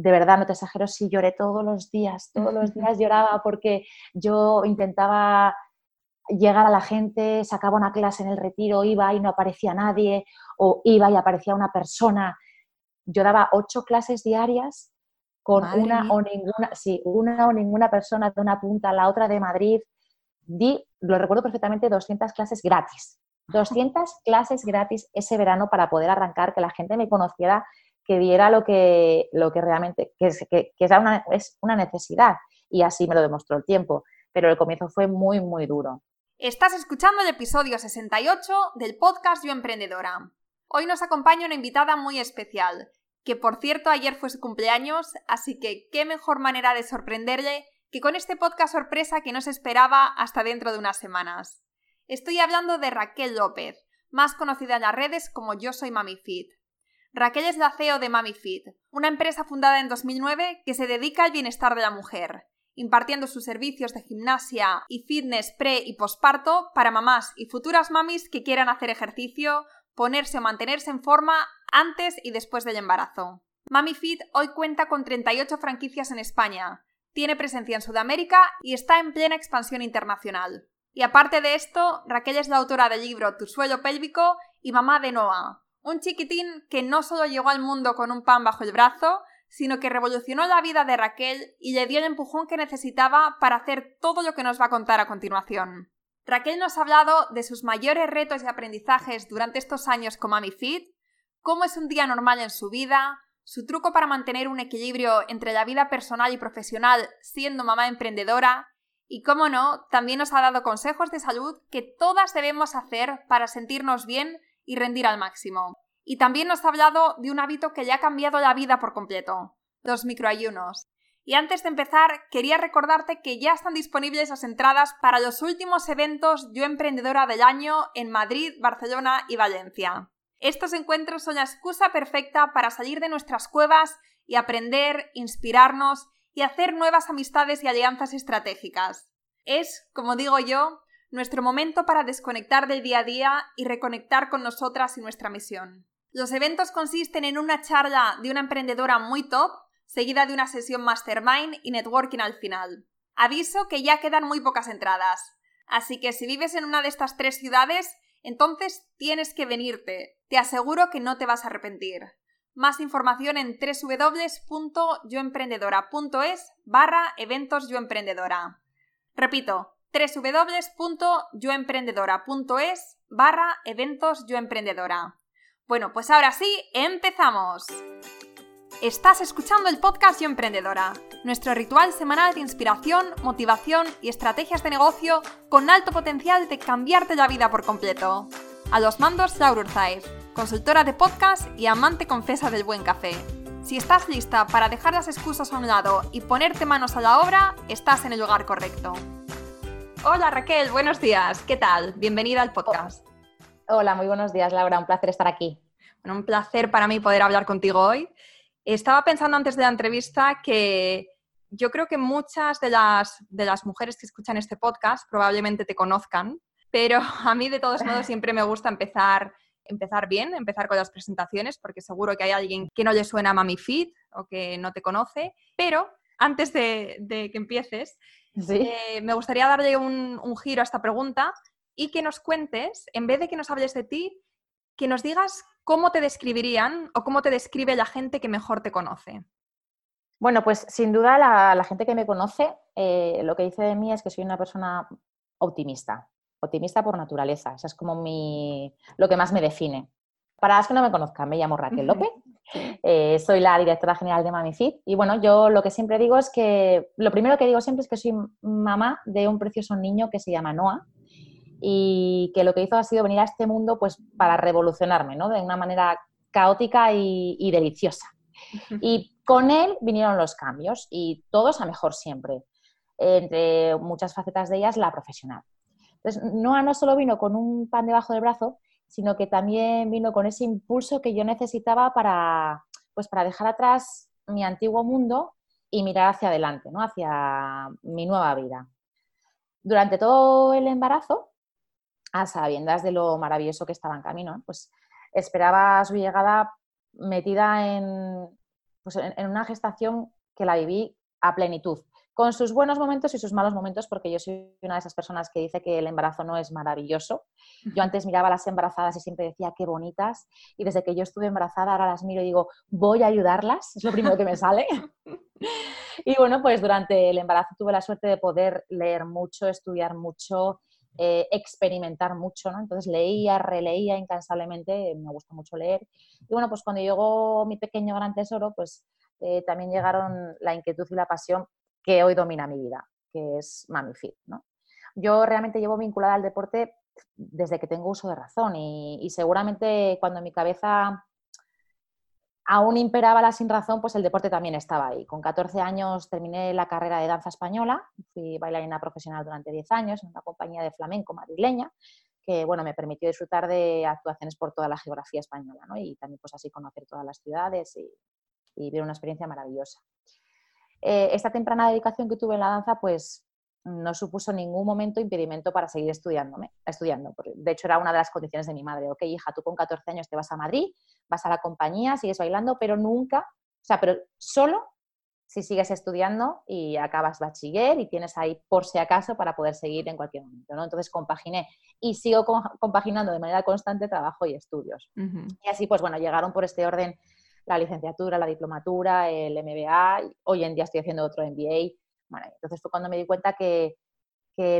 de verdad, no te exagero, si lloré todos los días, todos los días lloraba porque yo intentaba llegar a la gente, sacaba una clase en el retiro, iba y no aparecía nadie, o iba y aparecía una persona. Yo daba ocho clases diarias con una o ninguna, sí, una o ninguna persona de una punta a la otra de Madrid. Di, lo recuerdo perfectamente, 200 clases gratis. 200 clases gratis ese verano para poder arrancar, que la gente me conociera que viera lo que, lo que realmente, que, que, una, es una necesidad. Y así me lo demostró el tiempo. Pero el comienzo fue muy, muy duro. Estás escuchando el episodio 68 del podcast Yo Emprendedora. Hoy nos acompaña una invitada muy especial, que por cierto ayer fue su cumpleaños, así que qué mejor manera de sorprenderle que con este podcast sorpresa que no se esperaba hasta dentro de unas semanas. Estoy hablando de Raquel López, más conocida en las redes como Yo Soy Mami Fit. Raquel es la CEO de MamiFit, una empresa fundada en 2009 que se dedica al bienestar de la mujer, impartiendo sus servicios de gimnasia y fitness pre y posparto para mamás y futuras mamis que quieran hacer ejercicio, ponerse o mantenerse en forma antes y después del embarazo. MamiFit hoy cuenta con 38 franquicias en España, tiene presencia en Sudamérica y está en plena expansión internacional. Y aparte de esto, Raquel es la autora del libro Tu suelo pélvico y mamá de Noah, un chiquitín que no solo llegó al mundo con un pan bajo el brazo, sino que revolucionó la vida de Raquel y le dio el empujón que necesitaba para hacer todo lo que nos va a contar a continuación. Raquel nos ha hablado de sus mayores retos y aprendizajes durante estos años con Mami Fit, cómo es un día normal en su vida, su truco para mantener un equilibrio entre la vida personal y profesional siendo mamá emprendedora y, cómo no, también nos ha dado consejos de salud que todas debemos hacer para sentirnos bien y rendir al máximo. Y también nos ha hablado de un hábito que le ha cambiado la vida por completo, los microayunos. Y antes de empezar, quería recordarte que ya están disponibles las entradas para los últimos eventos Yo Emprendedora del año en Madrid, Barcelona y Valencia. Estos encuentros son la excusa perfecta para salir de nuestras cuevas y aprender, inspirarnos y hacer nuevas amistades y alianzas estratégicas. Es, como digo yo, nuestro momento para desconectar del día a día y reconectar con nosotras y nuestra misión. Los eventos consisten en una charla de una emprendedora muy top, seguida de una sesión mastermind y networking al final. Aviso que ya quedan muy pocas entradas, así que si vives en una de estas tres ciudades, entonces tienes que venirte. Te aseguro que no te vas a arrepentir. Más información en www.yoemprendedora.es barra eventos yoemprendedora. Repito, www.yoemprendedora.es barra eventos yoemprendedora. Bueno, pues ahora sí, empezamos. Estás escuchando el podcast Yo Emprendedora, nuestro ritual semanal de inspiración, motivación y estrategias de negocio con alto potencial de cambiarte la vida por completo. A los mandos, Laura Urzaiz, consultora de podcast y amante confesa del buen café. Si estás lista para dejar las excusas a un lado y ponerte manos a la obra, estás en el lugar correcto. Hola Raquel, buenos días. ¿Qué tal? Bienvenida al podcast. Hola, muy buenos días Laura, un placer estar aquí. Bueno, un placer para mí poder hablar contigo hoy. Estaba pensando antes de la entrevista que yo creo que muchas de las, de las mujeres que escuchan este podcast probablemente te conozcan, pero a mí de todos modos siempre me gusta empezar, empezar bien, empezar con las presentaciones, porque seguro que hay alguien que no le suena a Mami Fit o que no te conoce, pero antes de, de que empieces, eh, me gustaría darle un, giro a esta pregunta y que nos cuentes, en vez de que nos hables de ti, que nos digas cómo te describirían o cómo te describe la gente que mejor te conoce. Bueno, pues sin duda la, gente que me conoce eh, lo que dice de mí es que soy una persona optimista, optimista por naturaleza. Eso es como mi, lo que más me define. Para las que no me conozcan, me llamo Raquel López, eh, soy la directora general de MamiFit y bueno, yo lo que siempre digo es que, lo primero que digo siempre es que soy mamá de un precioso niño que se llama Noah y que lo que hizo ha sido venir a este mundo pues para revolucionarme, ¿no? De una manera caótica y, deliciosa. Y con él vinieron los cambios y todos a mejor siempre, entre muchas facetas de ellas la profesional. Entonces, Noah no solo vino con un pan debajo del brazo, sino que también vino con ese impulso que yo necesitaba para, pues para dejar atrás mi antiguo mundo y mirar hacia adelante, ¿no? hacia mi nueva vida. Durante todo el embarazo, a sabiendas de lo maravilloso que estaba en camino, pues esperaba su llegada metida en, pues en, una gestación que la viví a plenitud, con sus buenos momentos y sus malos momentos, porque yo soy una de esas personas que dice que el embarazo no es maravilloso. Yo antes miraba a las embarazadas y siempre decía qué bonitas, y desde que yo estuve embarazada ahora las miro y digo, voy a ayudarlas, es lo primero que me sale. y bueno, pues durante el embarazo tuve la suerte de poder leer mucho, estudiar mucho, eh, experimentar mucho, ¿no? Entonces leía, releía incansablemente, me gusta mucho leer. Y bueno, pues cuando llegó mi pequeño gran tesoro, pues eh, también llegaron la inquietud y la pasión que hoy domina mi vida, que es ¿no? Yo realmente llevo vinculada al deporte desde que tengo uso de razón y, seguramente cuando mi cabeza aún imperaba la sin razón, pues el deporte también estaba ahí. Con 14 años terminé la carrera de danza española, fui bailarina profesional durante 10 años en una compañía de flamenco madrileña, que bueno, me permitió disfrutar de actuaciones por toda la geografía española, ¿no? Y también pues así conocer todas las ciudades y vivir una experiencia maravillosa. Eh, esta temprana dedicación que tuve en la danza, pues no supuso ningún momento impedimento para seguir estudiándome, estudiando. De hecho, era una de las condiciones de mi madre. Ok, hija, tú con 14 años te vas a Madrid, vas a la compañía, sigues bailando, pero nunca, o sea, pero solo si sigues estudiando y acabas bachiller y tienes ahí por si acaso para poder seguir en cualquier momento, ¿no? Entonces compaginé y sigo compaginando de manera constante trabajo y estudios. Y así, pues bueno, llegaron por este orden la licenciatura, la diplomatura, el MBA, hoy en día estoy haciendo otro MBA, entonces fue cuando me di cuenta que,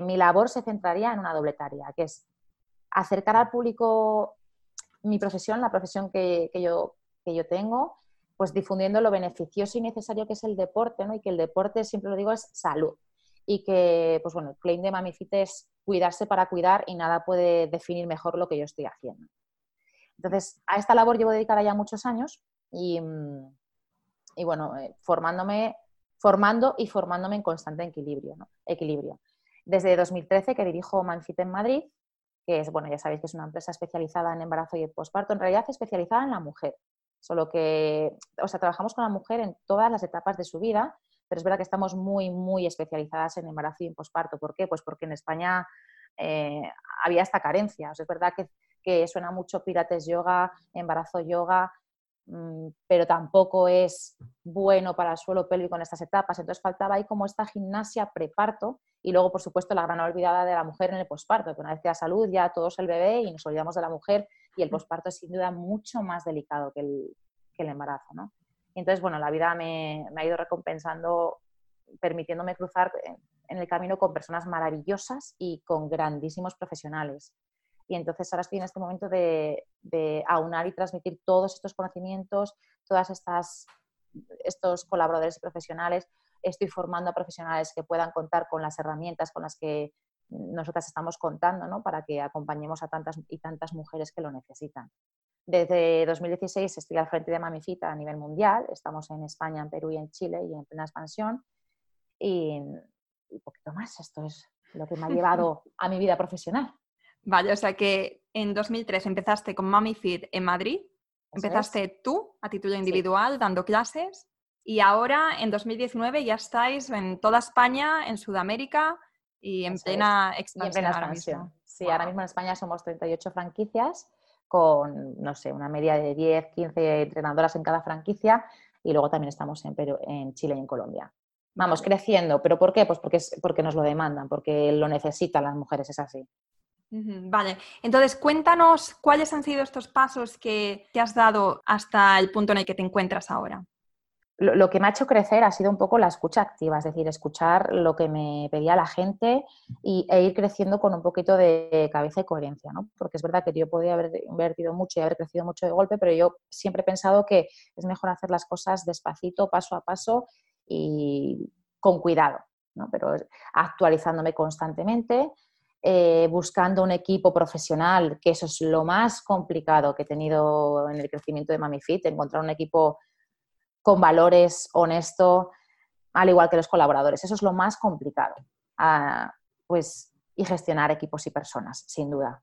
mi labor se centraría en una doble tarea, que es acercar al público mi profesión, la profesión que, yo, que yo tengo, pues difundiendo lo beneficioso y necesario que es el deporte, ¿no? Y que el deporte, siempre lo digo, es salud. Y que, pues bueno, el claim de Mamifit es cuidarse para cuidar y nada puede definir mejor lo que yo estoy haciendo. Entonces, a esta labor llevo dedicada ya muchos años y, mm, y bueno, eh, formándome formando y formándome en constante equilibrio. equilibrio. Desde 2013 que dirijo Manfit en Madrid, que es, bueno, ya sabéis que es una empresa especializada en embarazo y posparto, en realidad especializada en la mujer, solo que, o sea, trabajamos con la mujer en todas las etapas de su vida, pero es verdad que estamos muy, muy especializadas en embarazo y en posparto. ¿Por qué? Pues porque en España eh, había esta carencia. es verdad que, que suena mucho Pilates Yoga, embarazo yoga, pero tampoco es bueno para el suelo pélvico en estas etapas. Entonces faltaba ahí como esta gimnasia preparto y luego, por supuesto, la gran olvidada de la mujer en el posparto, que una vez que la salud ya todos el bebé y nos olvidamos de la mujer y el posparto es sin duda mucho más delicado que el, embarazo. ¿no? Entonces, bueno, la vida me, me ha ido recompensando, permitiéndome cruzar en el camino con personas maravillosas y con grandísimos profesionales. Y entonces ahora estoy en este momento de, aunar y transmitir todos estos conocimientos, todas estas estos colaboradores profesionales. Estoy formando a profesionales que puedan contar con las herramientas con las que nosotras estamos contando, ¿no? Para que acompañemos a tantas y tantas mujeres que lo necesitan. Desde 2016 estoy al frente de Mamifita a nivel mundial. Estamos en España, en Perú y en Chile y en plena expansión. Y, y poquito más. Esto es lo que me ha llevado a mi vida profesional. Vale, o sea que en 2003 empezaste con Mami Fit en Madrid, empezaste tú a título individual dando clases y ahora en 2019 ya estáis en toda España, en Sudamérica y en plena expansión. Sí, ahora mismo en España somos 38 franquicias con, no sé, una media de 10, 15 entrenadoras en cada franquicia y luego también estamos en, en Chile y en Colombia. Vamos, creciendo, pero ¿por qué? Pues porque, porque nos lo demandan, porque lo necesitan las mujeres, es así. Vale, entonces cuéntanos cuáles han sido estos pasos que te has dado hasta el punto en el que te encuentras ahora. Lo, que me ha hecho crecer ha sido un poco la escucha activa, es decir, escuchar lo que me pedía la gente y, e ir creciendo con un poquito de cabeza y coherencia, ¿no? Porque es verdad que yo podía haber invertido mucho y haber crecido mucho de golpe, pero yo siempre he pensado que es mejor hacer las cosas despacito, paso a paso y con cuidado, ¿no? Pero actualizándome constantemente, eh, buscando un equipo profesional, que eso es lo más complicado que he tenido en el crecimiento de MamiFit, encontrar un equipo con valores, honesto, al igual que los colaboradores. Eso es lo más complicado. Ah, pues, y gestionar equipos y personas, sin duda.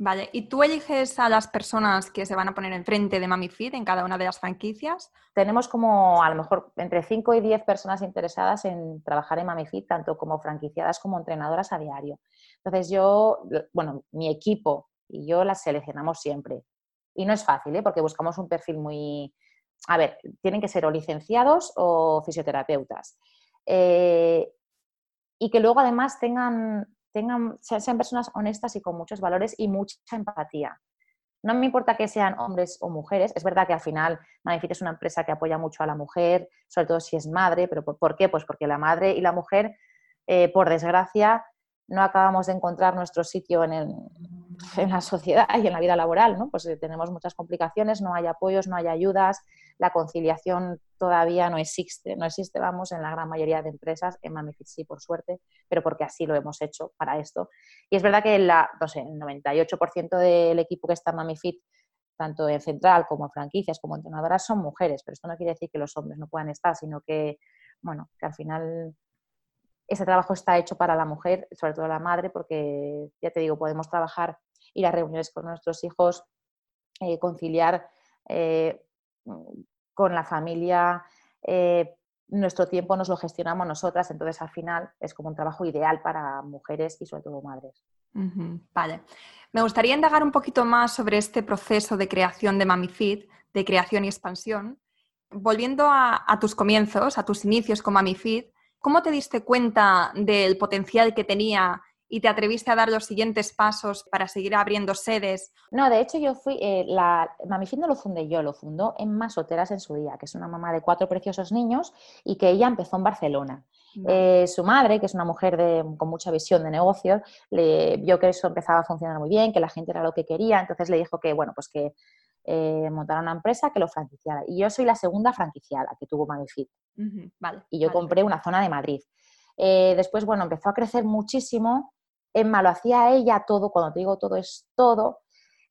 Vale, ¿y tú eliges a las personas que se van a poner enfrente de MamiFit en cada una de las franquicias? Tenemos como a lo mejor entre 5 y 10 personas interesadas en trabajar en MamiFit, tanto como franquiciadas como entrenadoras a diario. Entonces yo, bueno, mi equipo y yo las seleccionamos siempre. Y no es fácil, ¿eh? porque buscamos un perfil muy, a ver, tienen que ser o licenciados o fisioterapeutas. Eh, y que luego además tengan, tengan, sean personas honestas y con muchos valores y mucha empatía. No me importa que sean hombres o mujeres. Es verdad que al final Manifit es una empresa que apoya mucho a la mujer, sobre todo si es madre, pero ¿por qué? Pues porque la madre y la mujer, eh, por desgracia, no acabamos de encontrar nuestro sitio en, en, la sociedad y en la vida laboral, ¿no? Pues eh, tenemos muchas complicaciones, no hay apoyos, no hay ayudas, la conciliación todavía no existe, no existe, vamos, en la gran mayoría de empresas, en Mamifit sí, por suerte, pero porque así lo hemos hecho para esto. Y es verdad que no sé, el 98% del equipo que está en Mamifit, tanto en central como en franquicias, como entrenadoras, son mujeres, pero esto no quiere decir que los hombres no puedan estar, sino que, bueno, que al final ese trabajo está hecho para la mujer, sobre todo la madre, porque ya te digo, podemos trabajar, ir a reuniones con nuestros hijos, eh, conciliar eh, con la familia, eh, nuestro tiempo nos lo gestionamos nosotras, entonces al final es como un trabajo ideal para mujeres y sobre todo madres. vale. Me gustaría indagar un poquito más sobre este proceso de creación de MamiFit, de creación y expansión. Volviendo a, a tus comienzos, a tus inicios con MamiFit, ¿cómo te diste cuenta del potencial que tenía y te atreviste a dar los siguientes pasos para seguir abriendo sedes? No, de hecho yo fui, eh, la Mamifit no lo fundé yo, lo fundó en Masoteras en su día, que es una mamá de cuatro preciosos niños y que ella empezó en Barcelona. Eh, su madre, que es una mujer con mucha visión de negocios, le vio que eso empezaba a funcionar muy bien, que la gente era lo que quería, entonces le dijo que, bueno, pues que eh, montara una empresa que lo franquiciara. Y yo soy la segunda franquiciada que tuvo Mamifit. vale, y yo compré una zona de Madrid. Eh, después, bueno, empezó a crecer muchísimo Emma lo hacía ella todo, cuando te digo todo es todo,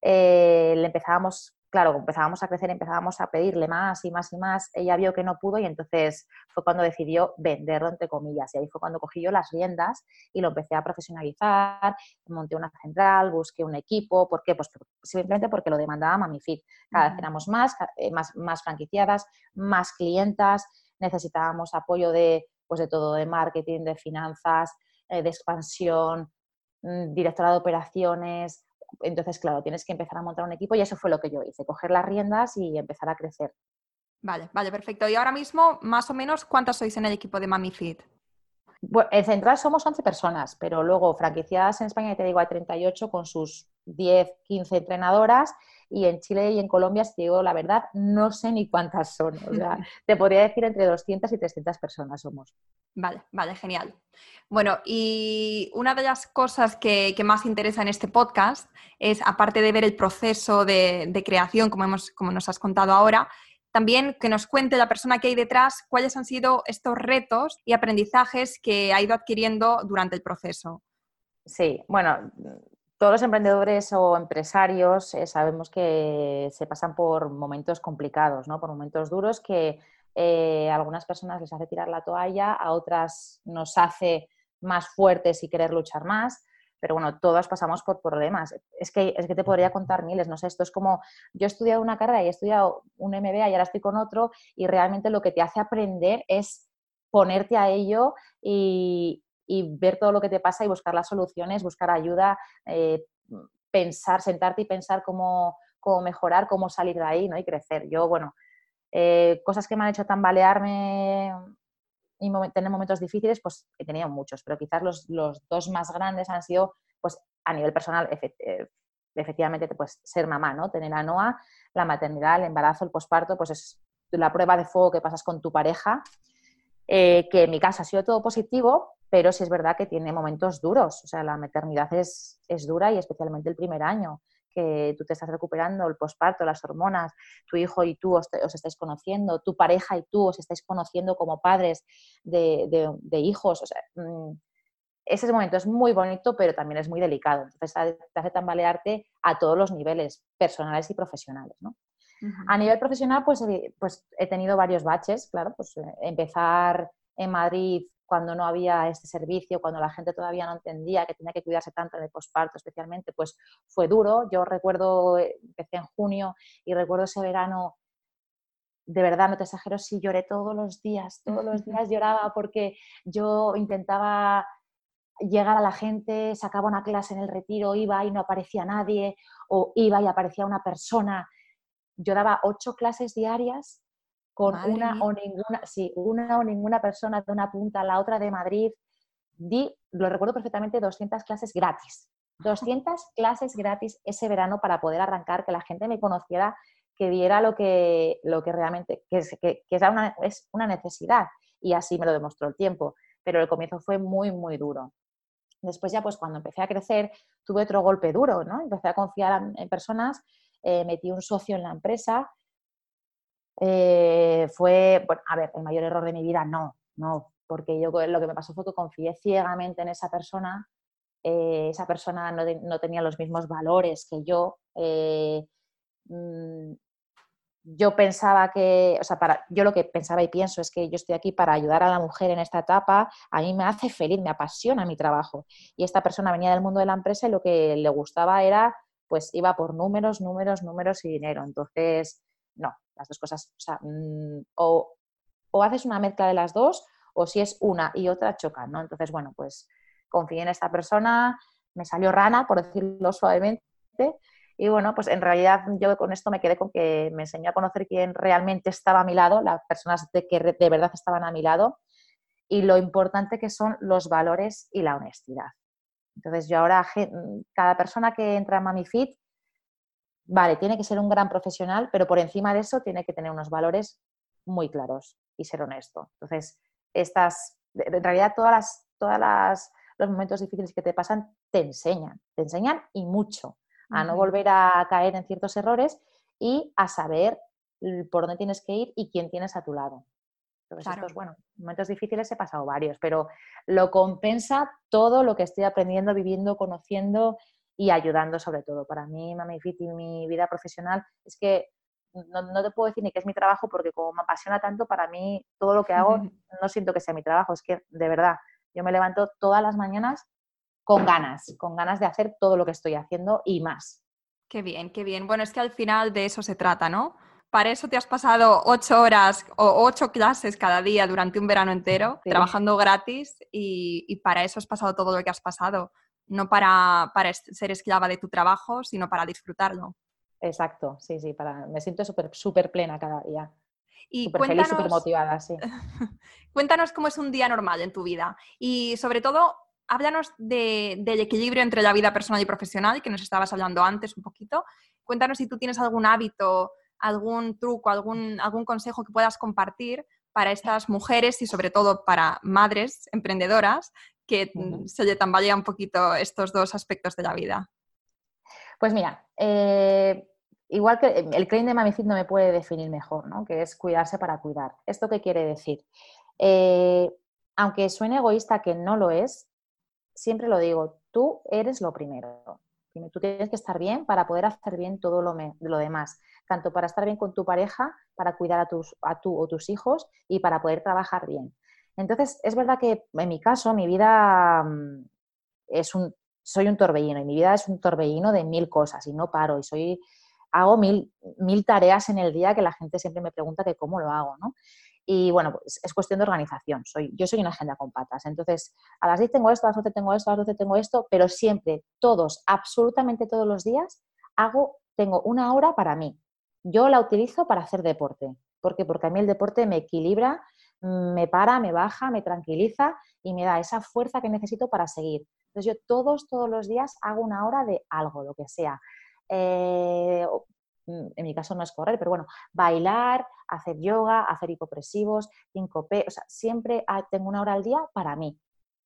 eh, le empezábamos, claro, empezábamos a crecer, empezábamos a pedirle más y más y más, ella vio que no pudo y entonces fue cuando decidió venderlo, entre comillas, y ahí fue cuando cogí yo las riendas y lo empecé a profesionalizar, monté una central, busqué un equipo, ¿por qué? Pues simplemente porque lo demandaba MamiFit, cada vez éramos más, eh, más, más franquiciadas, más clientas, necesitábamos apoyo de, pues de todo, de marketing, de finanzas, eh, de expansión, directora de operaciones. Entonces, claro, tienes que empezar a montar un equipo y eso fue lo que yo hice, coger las riendas y empezar a crecer. Vale, vale, perfecto. Y ahora mismo, más o menos, ¿cuántas sois en el equipo de MamiFit? Bueno, en central somos 11 personas, pero luego franquiciadas en España, te digo, hay 38 con sus 10, 15 entrenadoras y en Chile y en Colombia, si digo la verdad, no sé ni cuántas son. O sea, te podría decir entre 200 y 300 personas somos. Vale, vale, genial. Bueno, y una de las cosas que, más interesa en este podcast es, aparte de ver el proceso de, creación, como, hemos, como nos has contado ahora, también que nos cuente la persona que hay detrás cuáles han sido estos retos y aprendizajes que ha ido adquiriendo durante el proceso. Sí, bueno, todos los emprendedores o empresarios eh, sabemos que se pasan por momentos complicados, ¿no? por momentos duros que eh, a algunas personas les hace tirar la toalla, a otras nos hace más fuertes y querer luchar más. Pero bueno, todos pasamos por problemas. Es que, es que te podría contar miles, no sé, esto es como, yo he estudiado una carrera y he estudiado un MBA y ahora estoy con otro y realmente lo que te hace aprender es ponerte a ello y, y ver todo lo que te pasa y buscar las soluciones, buscar ayuda, eh, pensar, sentarte y pensar cómo, cómo, mejorar, cómo salir de ahí ¿no? y crecer. Yo, bueno, eh, cosas que me han hecho tambalearme y tener momentos difíciles, pues he tenido muchos, pero quizás los, los dos más grandes han sido, pues a nivel personal, eh, efectivamente, pues ser mamá, ¿no? Tener a Noah, la maternidad, el embarazo, el posparto, pues es la prueba de fuego que pasas con tu pareja, que en mi casa ha sido todo positivo, pero sí es verdad que tiene momentos duros. O sea, la maternidad es, es dura y especialmente el primer año, que tú te estás recuperando, el posparto, las hormonas, tu hijo y tú os, estáis conociendo, tu pareja y tú os estáis conociendo como padres de, de, hijos. O sea, mm, ese momento es muy bonito, pero también es muy delicado. Entonces, te hace tambalearte a todos los niveles, personales y profesionales. ¿no? A nivel profesional, pues, eh, pues he tenido varios baches, claro, pues eh, empezar en Madrid cuando no había este servicio, cuando la gente todavía no entendía que tenía que cuidarse tanto en el posparto especialmente, pues fue duro. Yo recuerdo, eh, empecé en junio y recuerdo ese verano, de verdad, no te exagero, sí lloré todos los días, todos los días lloraba porque yo intentaba llegar a la gente, sacaba una clase en el retiro, iba y no aparecía nadie, o iba y aparecía una persona. Yo daba ocho clases diarias con una o ninguna, sí, una o ninguna persona de una punta a la otra de Madrid. Di, lo recuerdo perfectamente, 200 clases gratis. 200 clases gratis ese verano para poder arrancar, que la gente me conociera, que viera lo que, lo que realmente, que, que, que una, es una necesidad. Y así me lo demostró el tiempo. Pero el comienzo fue muy, muy duro. Después ya, pues cuando empecé a crecer, tuve otro golpe duro, ¿no? Empecé a confiar en personas, eh, metí un socio en la empresa. Eh, fue, bueno, a ver, el mayor error de mi vida, no, no, porque yo lo que me pasó fue que confié ciegamente en esa persona, eh, esa persona no, no, tenía los mismos valores que yo, mm, yo pensaba que, o sea, para, yo lo que pensaba y pienso es que yo estoy aquí para ayudar a la mujer en esta etapa, a mí me hace feliz, me apasiona mi trabajo. Y esta persona venía del mundo de la empresa y lo que le gustaba era, pues iba por números, números, números y dinero. Entonces, no, las dos cosas, mm, o, o haces una mezcla de las dos, o si es una y otra chocan, ¿no? Entonces, bueno, pues confié en esta persona, me salió rana, por decirlo suavemente, y bueno, pues en realidad yo con esto me quedé con que me enseñó a conocer quién realmente estaba a mi lado, las personas de que de verdad estaban a mi lado y lo importante que son los valores y la honestidad. Entonces yo ahora, cada persona que entra en MamiFit, vale, tiene que ser un gran profesional, pero por encima de eso tiene que tener unos valores muy claros y ser honesto. Entonces, estas, en realidad todas las, todas los momentos difíciles que te pasan te enseñan, te enseñan y mucho a no volver a caer en ciertos errores y a saber por dónde tienes que ir y quién tienes a tu lado. Entonces, estos, bueno, momentos difíciles he pasado varios, pero lo compensa todo lo que estoy aprendiendo, viviendo, conociendo y ayudando sobre todo. Para mí, Mami Fit y mi vida profesional es que no, no, te puedo decir ni que es mi trabajo porque como me apasiona tanto, para mí todo lo que hago no siento que sea mi trabajo, es que de verdad, yo me levanto todas las mañanas con ganas, con ganas de hacer todo lo que estoy haciendo y más. Qué bien, qué bien. Bueno, es que al final de eso se trata, ¿no? Para eso te has pasado ocho horas o ocho clases cada día durante un verano entero, trabajando gratis y, para eso has pasado todo lo que has pasado, no para, para ser esclava de tu trabajo, sino para disfrutarlo. Exacto, sí, sí, para, me siento súper súper plena cada día. Y súper feliz, súper motivada, sí. cuéntanos cómo es un día normal en tu vida y sobre todo háblanos del equilibrio entre la vida personal y profesional, que nos estabas hablando antes un poquito. Cuéntanos si tú tienes algún hábito, algún truco, algún, algún consejo que puedas compartir para estas mujeres y sobre todo para madres emprendedoras que se le tambalea un poquito estos dos aspectos de la vida. Pues mira, eh, igual que el claim de Mamifit no me puede definir mejor, ¿no? que es cuidarse para cuidar. ¿Esto qué quiere decir? Eh, aunque suene egoísta, que no lo es, siempre lo digo, tú eres lo primero. Tú tienes que estar bien para poder hacer bien todo lo, lo demás, tanto para estar bien con tu pareja, para cuidar a, tus, a tú o tus hijos y para poder trabajar bien. Entonces, es verdad que en mi caso, mi vida mm, es un, soy un torbellino y mi vida es un torbellino de mil cosas y no paro y soy, hago mil, mil tareas en el día que la gente siempre me pregunta que cómo lo hago, ¿no? Y bueno, pues es cuestión de organización. Soy, yo soy una agenda con patas. Entonces, a las 10 tengo esto, a las 12 tengo esto, a las 12 tengo esto, pero siempre, todos, absolutamente todos los días, hago, tengo una hora para mí. Yo la utilizo para hacer deporte. ¿Por qué? Porque a mí el deporte me equilibra, me para, me baja, me tranquiliza y me da esa fuerza que necesito para seguir. Entonces yo todos, todos los días hago una hora de algo, lo que sea. Eh, Mm, en mi caso no es correr, pero bueno, bailar, hacer yoga, hacer hipopresivos, 5P, o sea, siempre tengo una hora al día para mí,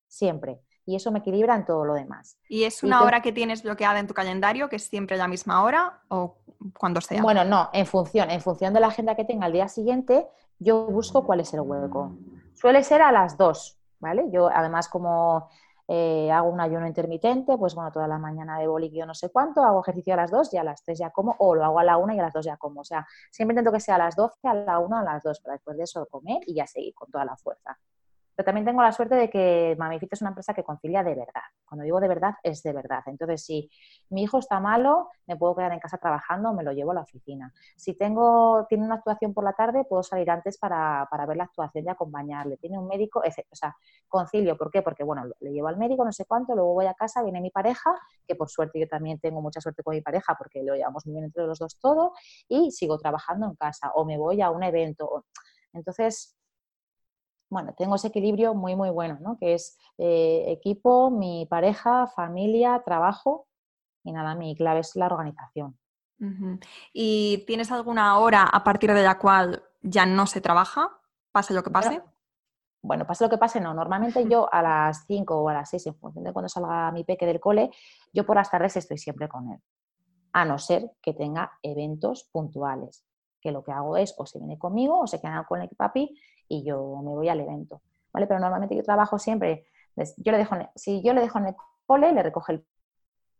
siempre. Y eso me equilibra en todo lo demás. ¿Y es una hora que tienes bloqueada en tu calendario, que es siempre la misma hora o cuando sea? Bueno, no, en función, en función de la agenda que tenga al día siguiente, yo busco cuál es el hueco. Suele ser a las dos, ¿vale? Yo además como eh, hago un ayuno intermitente, pues bueno, toda la mañana de boliquio no sé cuánto, hago ejercicio a las 2 y a las 3 ya como, o lo hago a la 1 y a las 2 ya como. O sea, siempre intento que sea a las 12, a la 1, a las 2, para después de eso comer y ya seguir con toda la fuerza. Pero también tengo la suerte de que Mamifit es una empresa que concilia de verdad. Cuando digo de verdad, es de verdad. Entonces, si mi hijo está malo, me puedo quedar en casa trabajando, me lo llevo a la oficina. Si tengo, tiene una actuación por la tarde, puedo salir antes para, ver la actuación y acompañarle. Tiene un médico, o sea, concilio. ¿Por qué? Porque, bueno, le llevo al médico, no sé cuánto, luego voy a casa, viene mi pareja, que por suerte yo también tengo mucha suerte con mi pareja porque lo llevamos muy bien entre los dos todo, y sigo trabajando en casa o me voy a un evento. Entonces, bueno, tengo ese equilibrio muy, muy bueno, ¿no? Que es eh, equipo, mi pareja, familia, trabajo y nada, mi clave es la organización. ¿Y tienes alguna hora a partir de la cual ya no se trabaja? ¿Pase lo que pase? Bueno, pase lo que pase, no. Normalmente yo a las 5 o a las 6, en función de cuando salga mi peque del cole, yo por las tardes estoy siempre con él. A no ser que tenga eventos puntuales, que lo que hago es o se viene conmigo o se queda con el papi y yo me voy al evento. ¿vale? Pero normalmente yo trabajo siempre, yo le dejo, si yo le dejo en el cole, le recoge el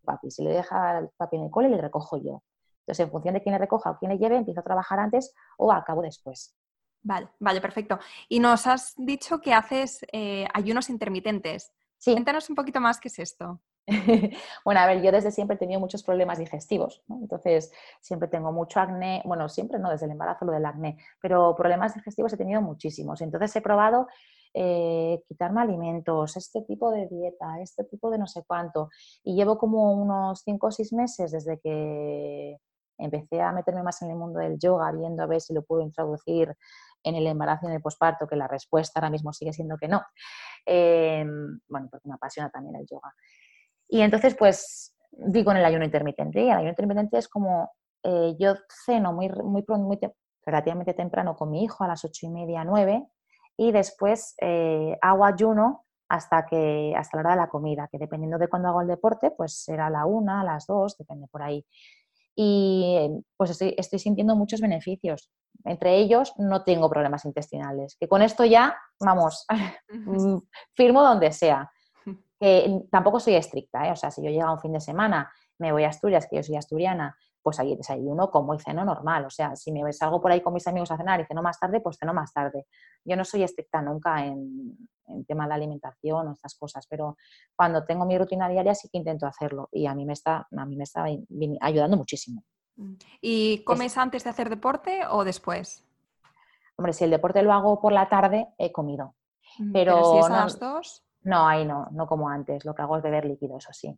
papi. Si le deja el papi en el cole, le recojo yo. Entonces, en función de quién le recoja o quién le lleve, empiezo a trabajar antes o acabo después. Vale, vale, perfecto. Y nos has dicho que haces eh, ayunos intermitentes. Sí. Cuéntanos un poquito más qué es esto. bueno, a ver, yo desde siempre he tenido muchos problemas digestivos, entonces siempre tengo mucho acné, bueno, siempre no, desde el embarazo lo del acné, pero problemas digestivos he tenido muchísimos. Entonces he probado eh, quitarme alimentos, este tipo de dieta, este tipo de no sé cuánto, y llevo como unos 5 o 6 meses desde que empecé a meterme más en el mundo del yoga, viendo a ver si lo puedo introducir en el embarazo y en el posparto, que la respuesta ahora mismo sigue siendo que no. Em, bueno, porque me apasiona también el yoga. Y entonces, pues, digo en el ayuno intermitente. Y el ayuno intermitente es como eh, yo ceno muy, muy, muy relativamente temprano con mi hijo a las ocho y media, nueve, y después eh, hago ayuno hasta, que, hasta la hora de la comida, que dependiendo de cuándo hago el deporte, pues será la una, a las dos, depende por ahí. Y pues estoy, estoy sintiendo muchos beneficios. Entre ellos, no tengo problemas intestinales, que con esto ya, vamos, firmo donde sea tampoco soy estricta, ¿eh? o sea, si yo llego a un fin de semana, me voy a Asturias, que yo soy asturiana, pues ahí desayuno como y ceno normal. O sea, si me salgo por ahí con mis amigos a cenar y ceno más tarde, pues ceno más tarde. Yo no soy estricta nunca en, en tema de alimentación o estas cosas, pero cuando tengo mi rutina diaria sí que intento hacerlo y a mí me está, a mí me está ayudando muchísimo. Mm. ¿Y comes antes de hacer deporte o después? Hombre, si el deporte lo hago por la tarde, he comido. Mm, pero, si es a las dos. No, ahí no, no como antes. Lo que hago es beber líquido, eso sí.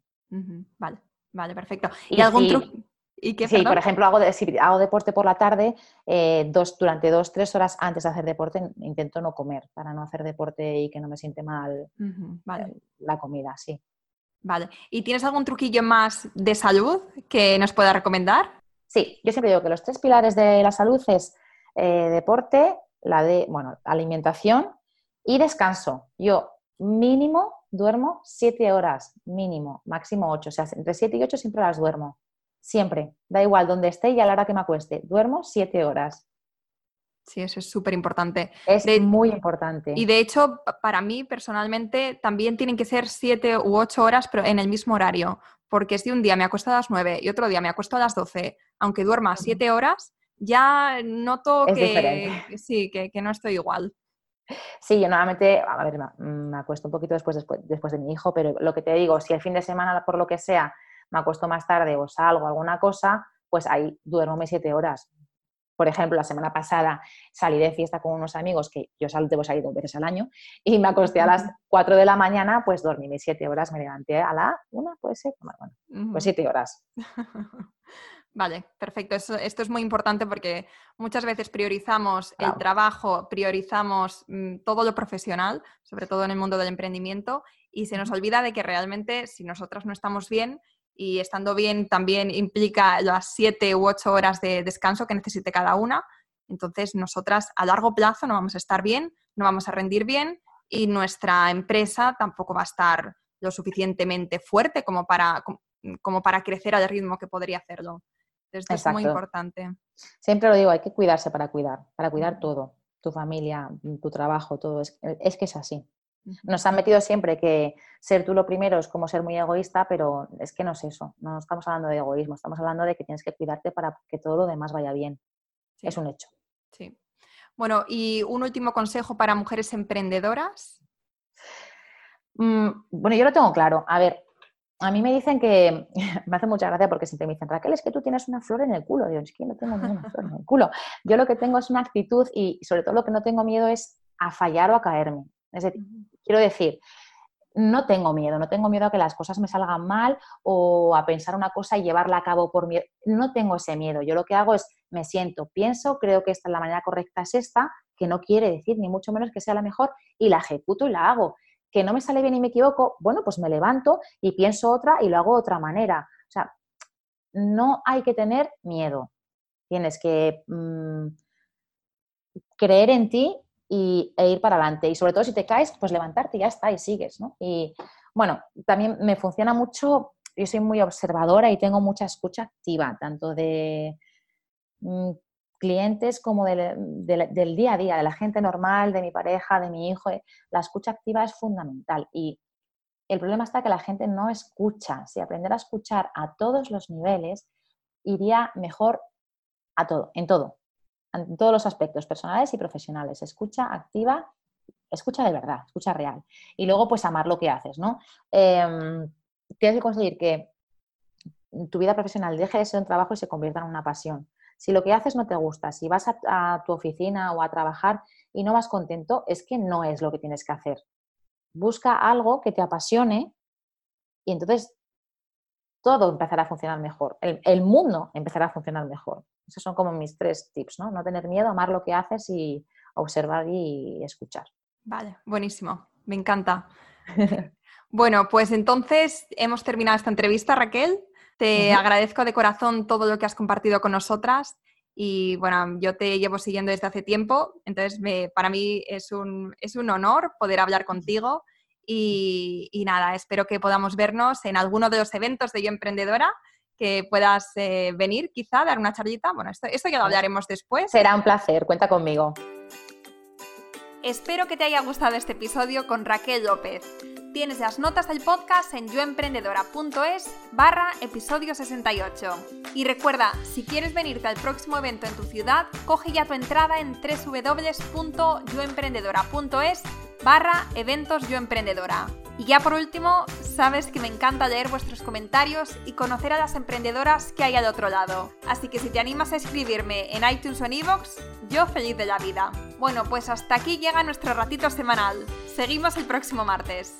Vale, vale, perfecto. ¿Y, algún truco? ¿Y sí, por ejemplo, hago, si hago deporte por la tarde, eh, dos, durante dos, tres horas antes de hacer deporte intento no comer para no hacer deporte y que no me siente mal vale. la comida, sí. Vale. ¿Y tienes algún truquillo más de salud que nos pueda recomendar? Sí, yo siempre digo que los tres pilares de la salud es eh, deporte, la de, bueno, alimentación y descanso. Yo mínimo duermo siete horas, mínimo, máximo ocho. O sea, entre siete y ocho siempre las duermo. Siempre. Da igual donde esté y a la hora que me acueste. Duermo siete horas. Sí, eso es súper importante. Es muy importante. Y de hecho, para mí personalmente también tienen que ser siete u ocho horas, pero en el mismo horario. Porque si un día me acuesto a las nueve y otro día me acuesto a las doce, aunque duerma siete horas, ya noto que, sí, que, que no estoy igual. Sí, yo normalmente, a ver, me acuesto un poquito después, después, de mi hijo, pero lo que te digo, si el fin de semana, por lo que sea, me acuesto más tarde o salgo alguna cosa, pues ahí duermo mis siete horas. Por ejemplo, la semana pasada salí de fiesta con unos amigos que yo debo salir dos veces al año y me acosté a las cuatro de la mañana, pues dormí mis siete horas, me levanté a la una, puede ser, bueno, pues siete horas. Vale, perfecto. esto es muy importante porque muchas veces priorizamos el trabajo, priorizamos mm, todo lo profesional, sobre todo en el mundo del emprendimiento, y se nos olvida de que realmente si nosotras no estamos bien, y estando bien también implica las siete u ocho horas de descanso que necesite cada una, entonces nosotras a largo plazo no vamos a estar bien, no vamos a rendir bien y nuestra empresa tampoco va a estar lo suficientemente fuerte como para, como para crecer al ritmo que podría hacerlo. Esto es muy importante. Siempre lo digo, hay que cuidarse para cuidar, para cuidar todo, tu familia, tu trabajo, todo. Es, es que es así. Nos han metido siempre que ser tú lo primero es como ser muy egoísta, pero es que no es eso. No estamos hablando de egoísmo, estamos hablando de que tienes que cuidarte para que todo lo demás vaya bien. Es un hecho. Sí. Bueno, y un último consejo para mujeres emprendedoras. Mm, bueno, yo lo tengo claro. A ver, a mí me dicen que, me hace mucha gracia porque siempre me dicen, Raquel, es que tú tienes una flor en el culo. Dios, es que no tengo ninguna flor en el culo. Yo lo que tengo es una actitud y sobre todo lo que no tengo miedo es a fallar o a caerme. Es decir, quiero decir, no tengo miedo, no tengo miedo a que las cosas me salgan mal o a pensar una cosa y llevarla a cabo por miedo. No tengo ese miedo. Yo lo que hago es, me siento, pienso, creo que esta es la manera correcta, es esta, que no quiere decir ni mucho menos que sea la mejor, y la ejecuto y la hago. Que no me sale bien y me equivoco, bueno, pues me levanto y pienso otra y lo hago de otra manera. O sea, no hay que tener miedo. Tienes que mm, creer en ti y, e ir para adelante. Y sobre todo si te caes, pues levantarte y ya está, y sigues, ¿no? Y bueno, también me funciona mucho, yo soy muy observadora y tengo mucha escucha activa, tanto de mm, clientes como del día a día, de la gente normal, de mi pareja, de mi hijo. Eh, la escucha activa es fundamental y el problema está que la gente no escucha. Si aprendiera a escuchar a todos los niveles, iría mejor a todo, en todo en todos los aspectos personales y profesionales. Escucha activa, escucha de verdad, escucha real. Y luego, pues, amar lo que haces, ¿no? Em, tienes que conseguir que tu vida profesional deje de ser un trabajo y se convierta en una pasión. Si lo que haces no te gusta, si vas a, tu oficina o a trabajar y no vas contento, es que no es lo que tienes que hacer. Busca algo que te apasione y entonces todo empezará a funcionar mejor. El, el mundo empezará a funcionar mejor. Esos son como mis tres tips, ¿no? No tener miedo, amar lo que haces y observar y escuchar. Vale, buenísimo. Me encanta. bueno, pues entonces hemos terminado esta entrevista, Raquel. Te agradezco de corazón todo lo que has compartido con nosotras y bueno, yo te llevo siguiendo desde hace tiempo, entonces para mí es un, es un honor poder hablar contigo y, y, nada, espero que podamos vernos en alguno de los eventos de Yo Emprendedora que puedas eh, venir quizá, dar una charlita. Bueno, esto, esto ya lo hablaremos después. Será un placer, cuenta conmigo. Espero que te haya gustado este episodio con Raquel López. Tienes las notas del podcast en yoemprendedora.es barra episodio 68. Y recuerda, si quieres venirte al próximo evento en tu ciudad, coge ya tu entrada en www.yoemprendedora.es barra eventos yoemprendedora. Y ya por último, sabes que me encanta leer vuestros comentarios y conocer a las emprendedoras que hay al otro lado. Así que si te animas a escribirme en iTunes o en iVoox, yo feliz de la vida. Bueno, pues hasta aquí llega nuestro ratito semanal. Seguimos el próximo martes.